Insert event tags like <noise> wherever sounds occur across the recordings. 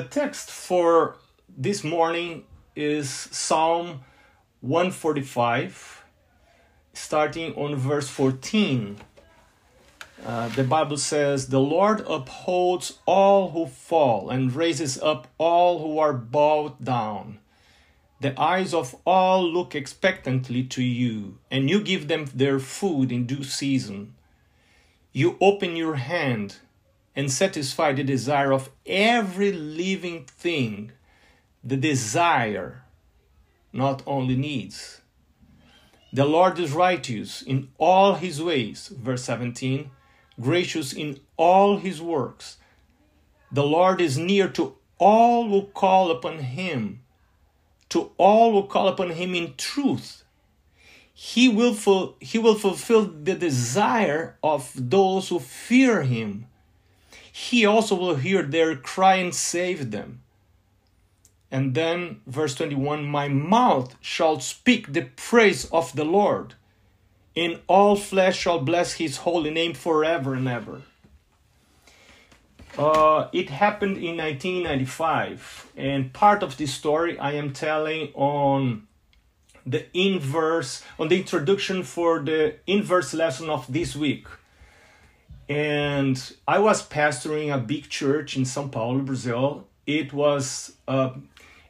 The text for this morning is Psalm 145, starting on verse 14. Uh, the Bible says, The Lord upholds all who fall and raises up all who are bowed down. The eyes of all look expectantly to you, and you give them their food in due season. You open your hand and satisfy the desire of every living thing, the desire, not only needs. The Lord is righteous in all his ways, verse 17, gracious in all his works. The Lord is near to all who call upon him, to all who call upon him in truth. He will, ful- he will fulfill the desire of those who fear him he also will hear their cry and save them. And then, verse 21 My mouth shall speak the praise of the Lord, and all flesh shall bless his holy name forever and ever. Uh, it happened in 1995, and part of this story I am telling on the inverse, on the introduction for the inverse lesson of this week and I was pastoring a big church in São Paulo, Brazil. It was uh,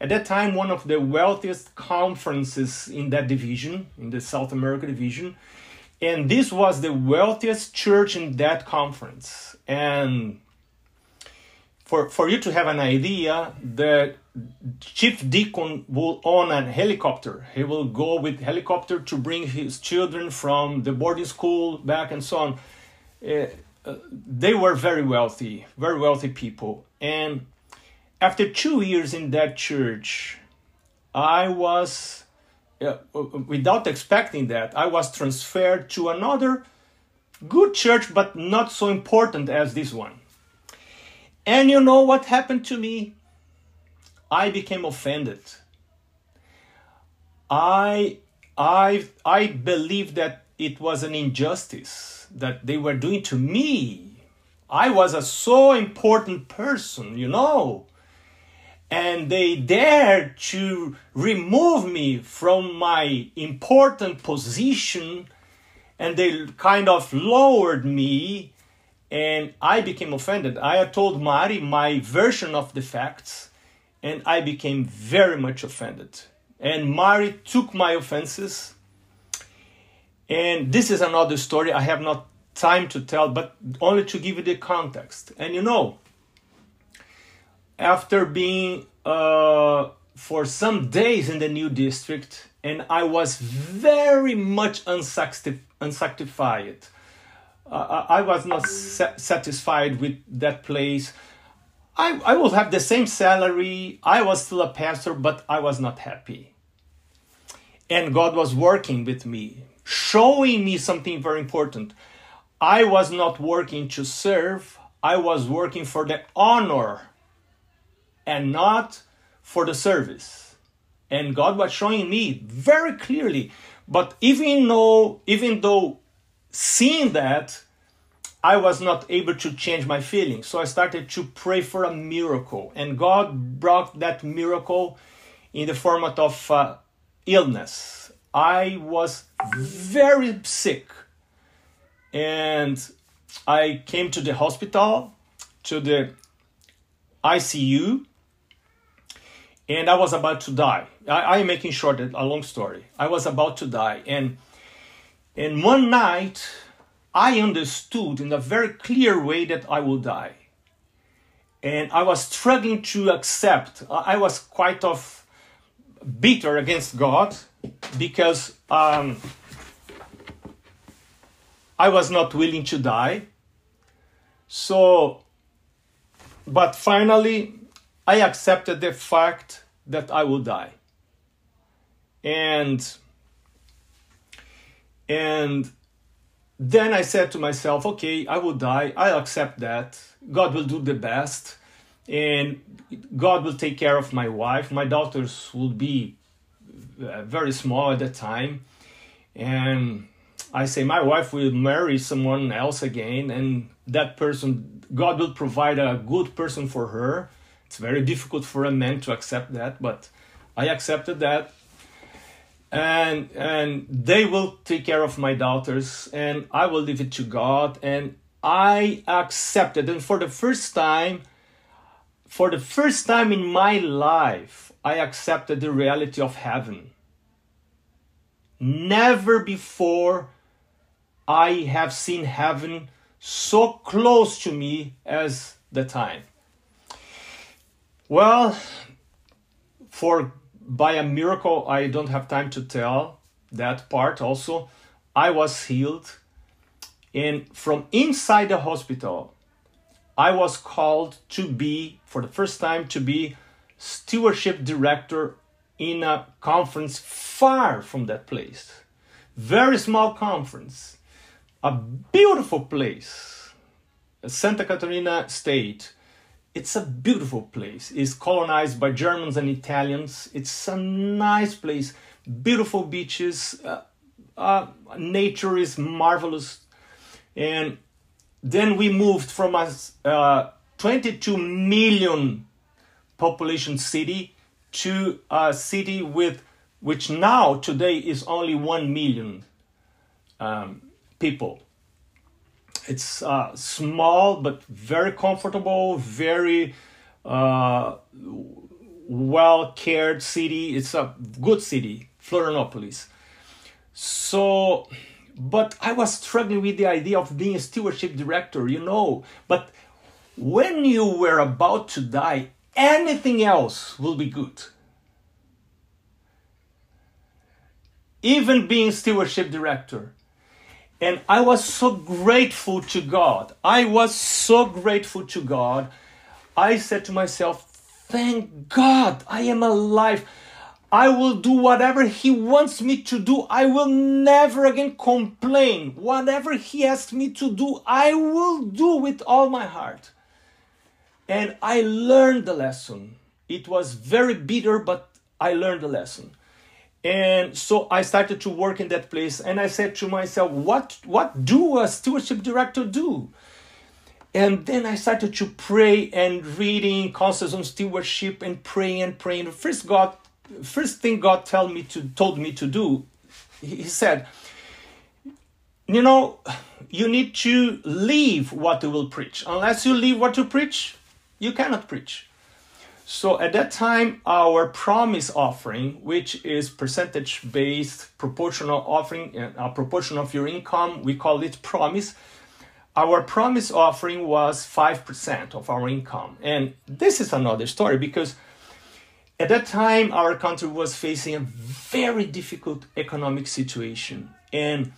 at that time one of the wealthiest conferences in that division, in the South America division, and this was the wealthiest church in that conference. And for for you to have an idea, the chief deacon will own a helicopter. He will go with helicopter to bring his children from the boarding school back and so on. Uh, they were very wealthy, very wealthy people. And after two years in that church, I was, uh, without expecting that, I was transferred to another good church, but not so important as this one. And you know what happened to me? I became offended. I I I believe that it was an injustice that they were doing to me. I was a so important person, you know. And they dared to remove me from my important position and they kind of lowered me and I became offended. I told Mari my version of the facts and I became very much offended. And Mari took my offenses and this is another story I have not time to tell, but only to give you the context. And you know, after being uh, for some days in the new district, and I was very much unsatisfied. Uh, I was not sa- satisfied with that place. I, I will have the same salary. I was still a pastor, but I was not happy. And God was working with me showing me something very important. I was not working to serve, I was working for the honor and not for the service. And God was showing me very clearly. But even though, even though seeing that, I was not able to change my feelings. So I started to pray for a miracle. And God brought that miracle in the format of uh, illness I was very sick and I came to the hospital, to the ICU, and I was about to die. I, am making short a long story. I was about to die, and and one night I understood in a very clear way that I will die, and I was struggling to accept. I was quite of bitter against God because um, I was not willing to die. So, but finally, I accepted the fact that I will die. And and then I said to myself, okay, I will die. I'll accept that. God will do the best. And God will take care of my wife. My daughters will be Uh, very small at that time, and I say my wife will marry someone else again, and that person, God will provide a good person for her, It's very difficult for a man to accept that, but I accepted that. And and they will take care of my daughters and I will leave it to God and I accepted and for the first time for the first time in my life I accepted the reality of heaven. Never before I have seen heaven so close to me as the time. Well, for by a miracle, I don't have time to tell that part also. I was healed, and from inside the hospital, I was called to be, for the first time, to be stewardship director in a conference far from that place. Very small conference, a beautiful place, Santa Catarina State it's a beautiful place. It's colonized by Germans and Italians. It's a nice place, beautiful beaches. Uh, uh, nature is marvelous. And then we moved from a uh, 22 million population city to a city with which now today is only 1 million um, people it's uh, small but very comfortable, very uh, well cared city. It's a good city, Florianopolis. So, but I was struggling with the idea of being a stewardship director, you know. But when you were about to die, anything else will be good. Even being stewardship director and I was so grateful to God. I was so grateful to God. I said to myself, Thank God I am alive. I will do whatever He wants me to do. I will never again complain. Whatever He asks me to do, I will do with all my heart. And I learned the lesson. It was very bitter, but I learned the lesson. And so i started to work in that place and i said to myself what what do a stewardship director do? And then i started to pray and reading concepts on stewardship and praying and praying first god first thing god told me to told me to do he said you know you need to leave what you will preach. Unless you leave what you preach you cannot preach so at that time, our promise offering, which is percentage based proportional offering, uh, a proportion of your income, we call it promise. Our promise offering was 5% of our income. And this is another story because at that time, our country was facing a very difficult economic situation. And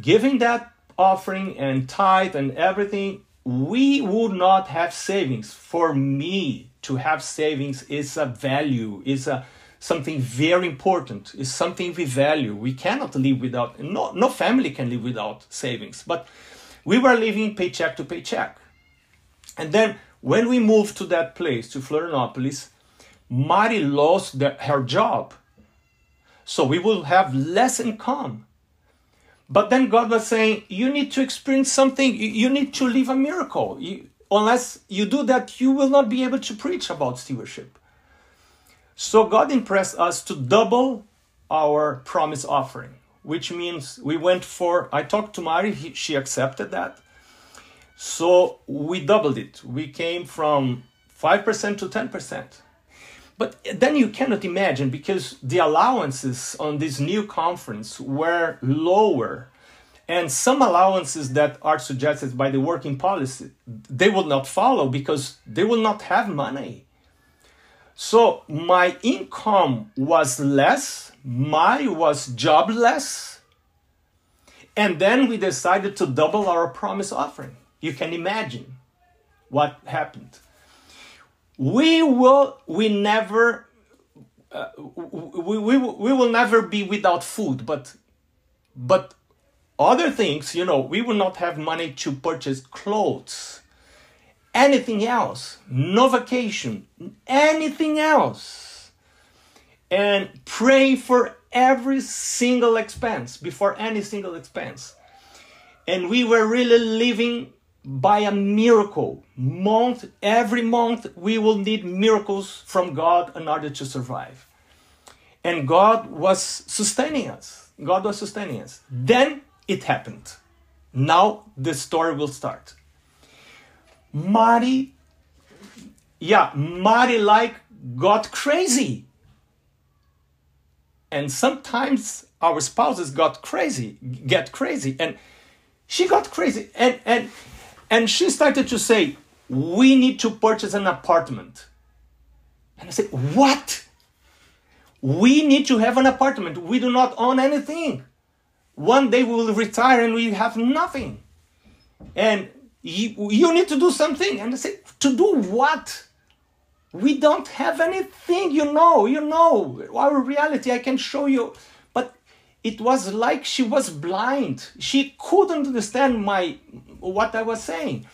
giving that offering and tithe and everything, we would not have savings. For me, to have savings is a value, is a something very important, is something we value. We cannot live without, no, no family can live without savings. But we were living paycheck to paycheck. And then when we moved to that place, to Florianopolis, Mari lost the, her job. So we will have less income. But then God was saying, you need to experience something, you need to live a miracle. You, unless you do that, you will not be able to preach about stewardship. So God impressed us to double our promise offering, which means we went for, I talked to Mari, he, she accepted that. So we doubled it. We came from 5% to 10%. But then you cannot imagine because the allowances on this new conference were lower. And some allowances that are suggested by the working policy they will not follow because they will not have money. So my income was less my was jobless and then we decided to double our promise offering. You can imagine what happened we will we never uh, we, we, we will never be without food but but other things, you know, we will not have money to purchase clothes, anything else, no vacation, anything else. And pray for every single expense, before any single expense. And we were really living by a miracle. Month, every month, we will need miracles from God in order to survive. And God was sustaining us. God was sustaining us. Then it happened. Now the story will start. Mari, yeah, Mari like got crazy. And sometimes our spouses got crazy, get crazy. And she got crazy. And and and she started to say, We need to purchase an apartment. And I said, What? We need to have an apartment. We do not own anything. One day we will retire and we have nothing. And you, you need to do something. And I said, To do what? We don't have anything, you know, you know, our reality, I can show you. It was like she was blind. She couldn't understand my what I was saying.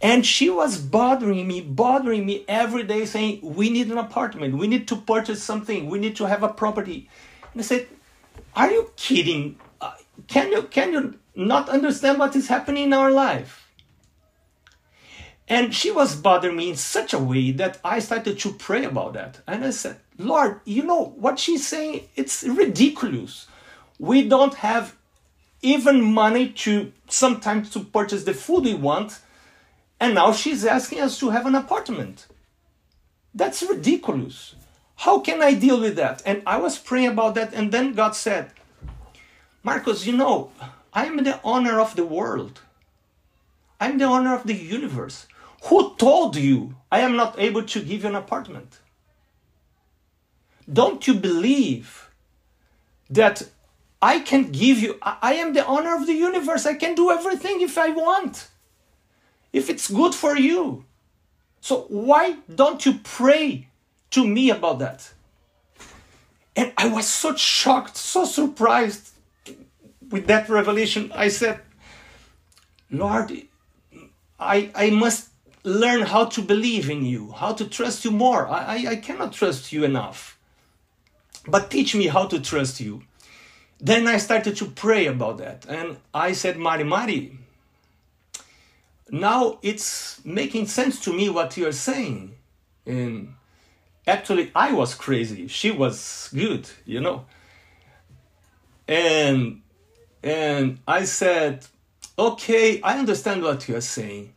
And she was bothering me, bothering me every day, saying, We need an apartment. We need to purchase something. We need to have a property. And I said, Are you kidding? Uh, can you, can you not understand what is happening in our life? And she was bothering me in such a way that I started to pray about that. And I said, Lord, you know what she's saying? It's ridiculous. We don't have even money to sometimes to purchase the food we want and now she's asking us to have an apartment. That's ridiculous. How can i deal with that? And i was praying about that and then god said marcos you know i'm the owner of the world. I'm the owner of the universe. Who told you i am not able to give you an apartment? Don't you believe that I can give you, I am the owner of the universe. I can do everything if I want, if it's good for you. So why don't you pray to me about that? And I was so shocked, so surprised with that revelation. I said, Lord, I, I must learn how to believe in you, how to trust you more. I, I cannot trust you enough. But teach me how to trust you. Then I started to pray about that. And I said, Mari, Mari, now it's making sense to me what you're saying. And actually, I was crazy. She was good, you know. And and I said, okay, I understand what you're saying.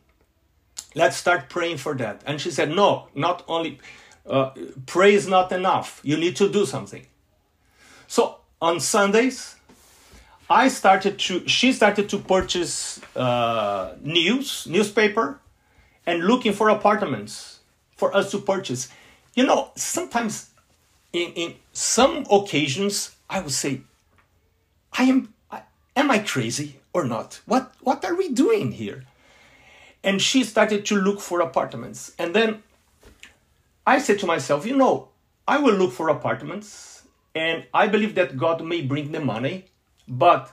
Let's start praying for that. And she said, no, not only uh, pray is not enough. You need to do something. So on Sundays, I started to, she started to purchase uh, news, newspaper, and looking for apartments for us to purchase. You know, sometimes in, in some occasions, I would say, I am, I, am I crazy or not? What, what are we doing here? And she started to look for apartments. And then I said to myself, you know, I will look for apartments and I believe that God may bring the money, but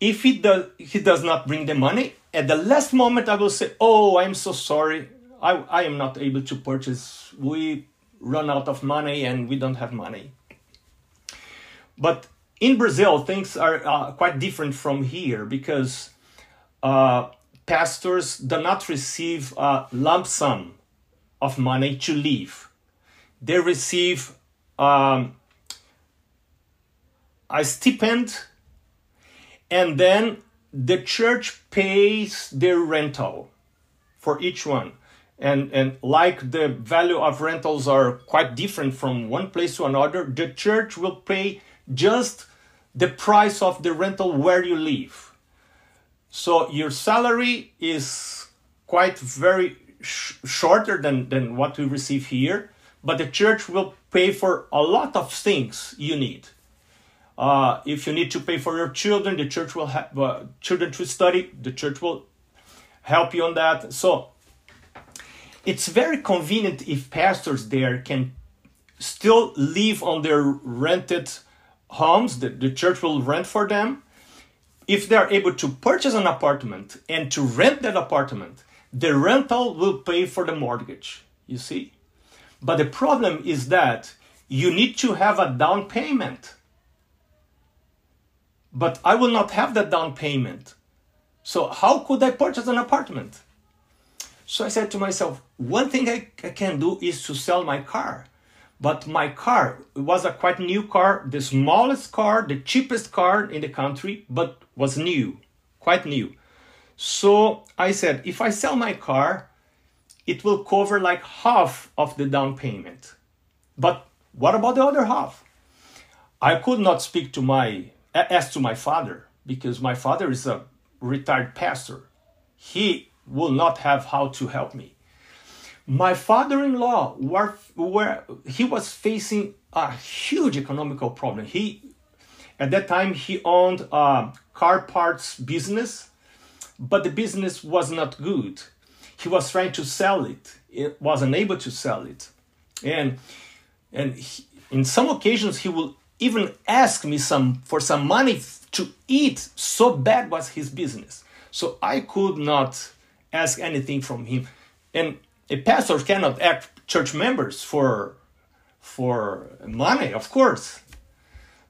if he does, he does not bring the money, at the last moment I will say, "Oh, I'm so sorry. I, I am not able to purchase. We run out of money and we don't have money." But in Brazil, things are uh, quite different from here because uh, pastors do not receive a lump sum of money to live. They receive um, a stipend and then the church pays their rental for each one. And and like the value of rentals are quite different from one place to another the church will pay just the price of the rental where you live. So your salary is quite very sh- shorter than than what we receive here but the church will pay for a lot of things you need uh, if you need to pay for your children, the church will have uh, children to study. The church will help you on that. So it's very convenient if pastors there can still live on their rented homes. The, the church will rent for them. If they are able to purchase an apartment and to rent that apartment, the rental will pay for the mortgage. You see? But the problem is that you need to have a down payment but I will not have that down payment. So how could I purchase an apartment? So I said to myself, one thing I, I can do is to sell my car. But my car was a quite new car, the smallest car, the cheapest car in the country, but was new, quite new. So I said, if I sell my car, it will cover like half of the down payment. But what about the other half? I could not speak to my as to my father because my father is a retired pastor. He will not have how to help me. My father-in-law were, were he was facing a huge economical problem. He at that time he owned a car parts business, but the business was not good. He was trying to sell it. It wasn't able to sell it, and and he, in some occasions he will even ask me some for some money to eat. So bad was his business. So I could not ask anything from him. And a pastor cannot ask church members for for money, of course.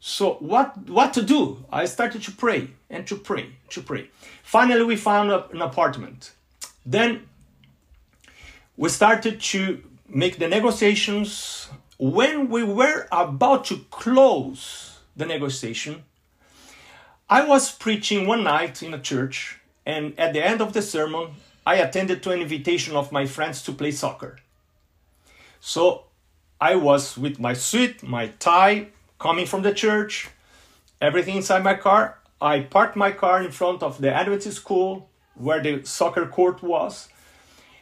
So what what to do? I started to pray and to pray, to pray. Finally we found an apartment. Then we started to make the negotiations. When we were about to close the negotiation, I was preaching one night in a church, and at the end of the sermon, I attended to an invitation of my friends to play soccer. So I was with my suit, my tie, coming from the church, everything inside my car. I parked my car in front of the Adventist school where the soccer court was.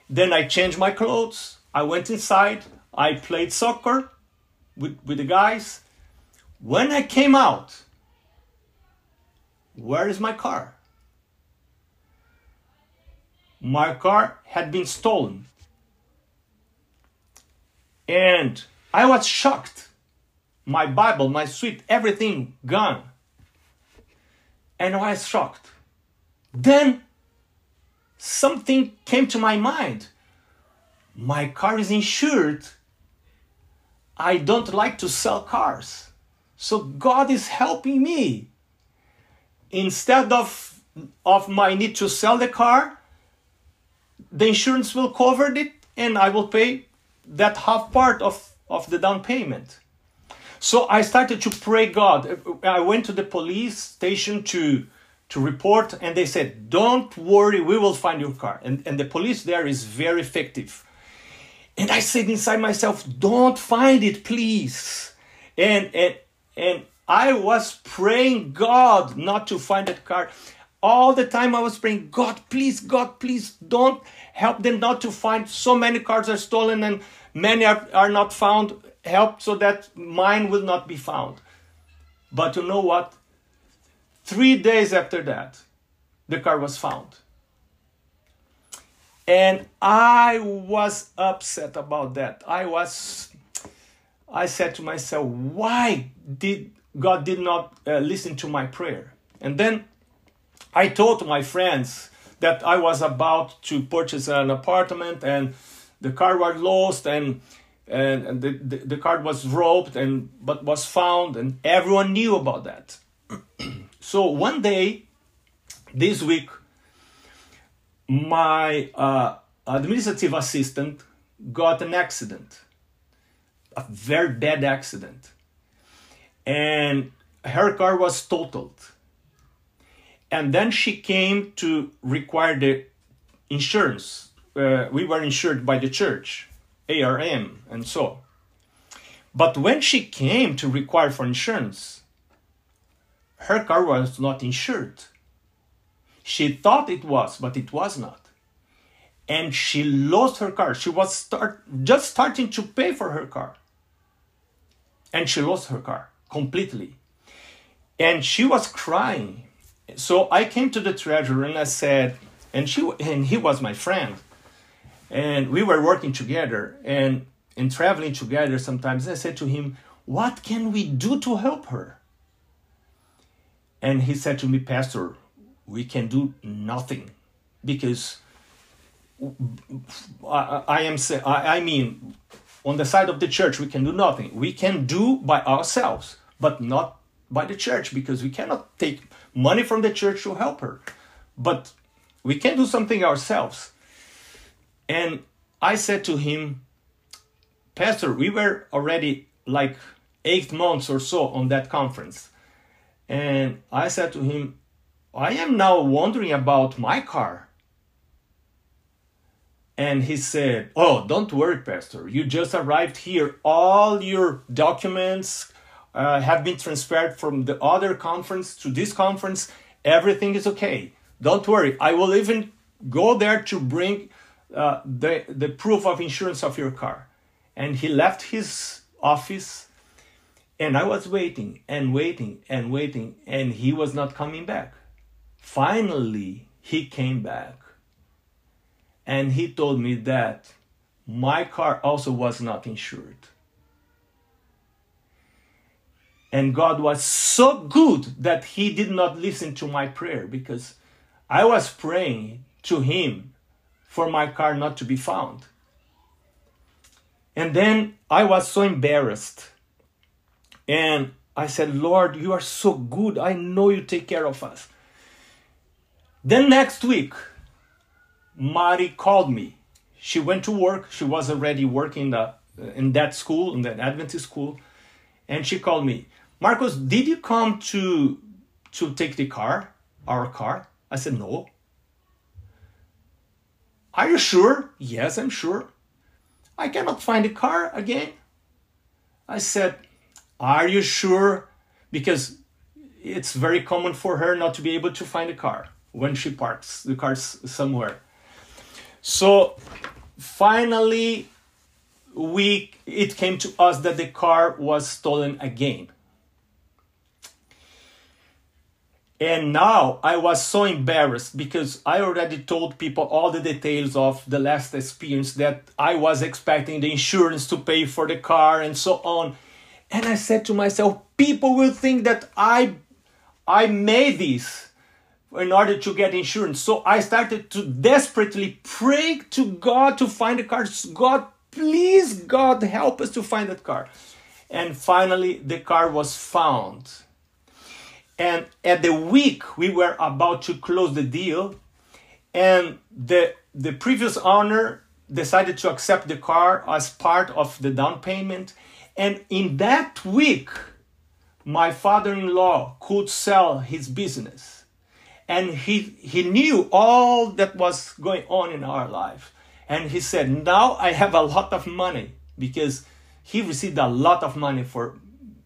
Then I changed my clothes. I went inside. I played soccer with, with the guys. When I came out, where is my car? my car had been stolen. And I was shocked. My Bible, my suite, everything gone. And I was shocked. Then something came to my mind. My car is insured. I don't like to sell cars. So God is helping me. Instead of, of my need to sell the car, the insurance will cover it and I will pay that half part of, of the down payment. So I started to pray God. I went to the police station to to report and they said, Don't worry, we will find your car. And, and the police there is very effective. And I said inside myself, Don't find it, please. And and and I was praying God not to find that car. All the time I was praying, God, please, God, please don't help them not to find so many cars are stolen and many are, are not found. Help so that mine will not be found. But you know what? Three days after that, the car was found. And I was upset about that. I was, I said to myself, why did God did not uh, listen to my prayer? And then I told my friends that I was about to purchase an apartment and the car was lost and and, the, the, the car was robbed and but was found and everyone knew about that. <clears throat> so one day this week my uh, administrative assistant got an accident a very bad accident and her car was totaled and then she came to require the insurance. Uh, we were insured by the church, ARM, and so. But when she came to require for insurance, her car was not insured. She thought it was, but it was not. And she lost her car. She was start, just starting to pay for her car. And she lost her car completely. And she was crying so I came to the treasurer and I said, and she and he was my friend, and we were working together and and traveling together sometimes. I said to him, "What can we do to help her?" And he said to me, "Pastor, we can do nothing, because I, I am I, I mean, on the side of the church, we can do nothing. We can do by ourselves, but not by the church, because we cannot take." money from the church to help her. But we can do something ourselves. And I said to him, Pastor, we were already like eight months or so on that conference. And I said to him, I am now wondering about my car. And he said, Oh, don't worry, Pastor. You just arrived here. All your documents uh, have been transferred from the other conference to this conference. Everything is okay. Don't worry. I will even go there to bring uh, the, the proof of insurance of your car. And he left his office. And I was waiting and waiting and waiting. And he was not coming back. Finally, he came back and he told me that my car also was not insured. And God was so good that he did not listen to my prayer because I was praying to him for my car not to be found. And then I was so embarrassed. And I said, Lord, you are so good. I know you take care of us. Then next week, Mari called me. She went to work. She was already working the, uh, in that school, in that Adventist school. And she called me, Marcos, did you come to, to take the car, our car? I said, no. Are you sure? Yes, I'm sure. I cannot find the car again. I said, Are you sure? Because it's very common for her not to be able to find a car when she parks the car somewhere. So finally, we it came to us that the car was stolen again. And now I was so embarrassed because I already told people all the details of the last experience that I was expecting the insurance to pay for the car and so on. And I said to myself, people will think that I I made this in order to get insurance. So I started to desperately pray to God to find the car. God, please, God, help us to find that car. And finally, the car was found. And at the week we were about to close the deal, and the the previous owner decided to accept the car as part of the down payment. And in that week, my father-in-law could sell his business and he he knew all that was going on in our life. And he said now i have a lot of money because he received a lot of money for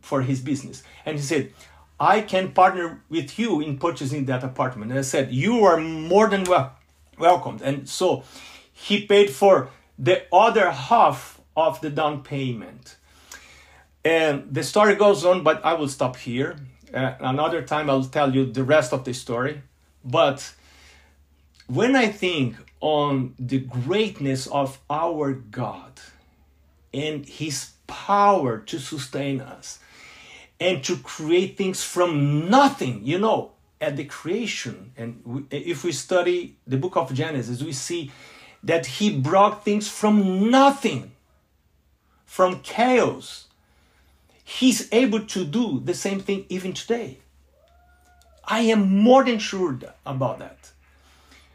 for his business. And he said i can partner with you in purchasing that apartment. And i said you are more than well welcomed. And so he paid for the other half of the down payment. And the story goes on but i will stop here uh, another time I'll tell you the rest of the story. But when I think on the greatness of our God and His power to sustain us and to create things from nothing, you know, at the creation, and we, if we study the book of Genesis, we see that He brought things from nothing, from chaos He's able to do the same thing even today. I am more than sure about that.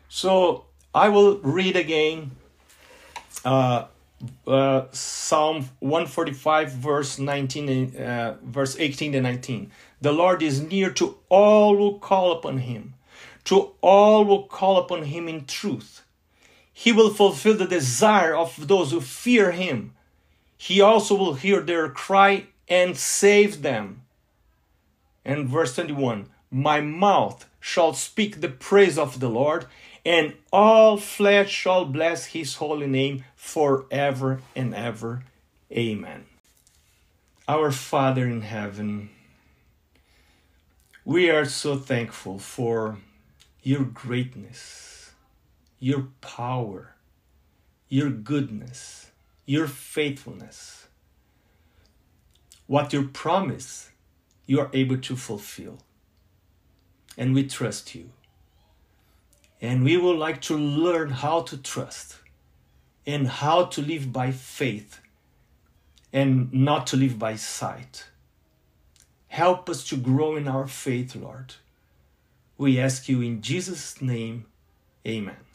So I will read again uh, uh, Psalm 145, verse 19, uh, verse 18 and 19. The Lord is near to all who call upon him, to all who call upon him in truth. He will fulfill the desire of those who fear him. He also will hear their cry and save them. And verse 21 My mouth shall speak the praise of the Lord, and all flesh shall bless his holy name forever and ever. Amen. Our Father in heaven, we are so thankful for your greatness, your power, your goodness, your faithfulness what you promise, you are able to fulfill. And we trust you. And we would like to learn how to trust and how to live by faith and not to live by sight. Help us to grow in our faith, Lord. We ask you in Jesus' name. Amen.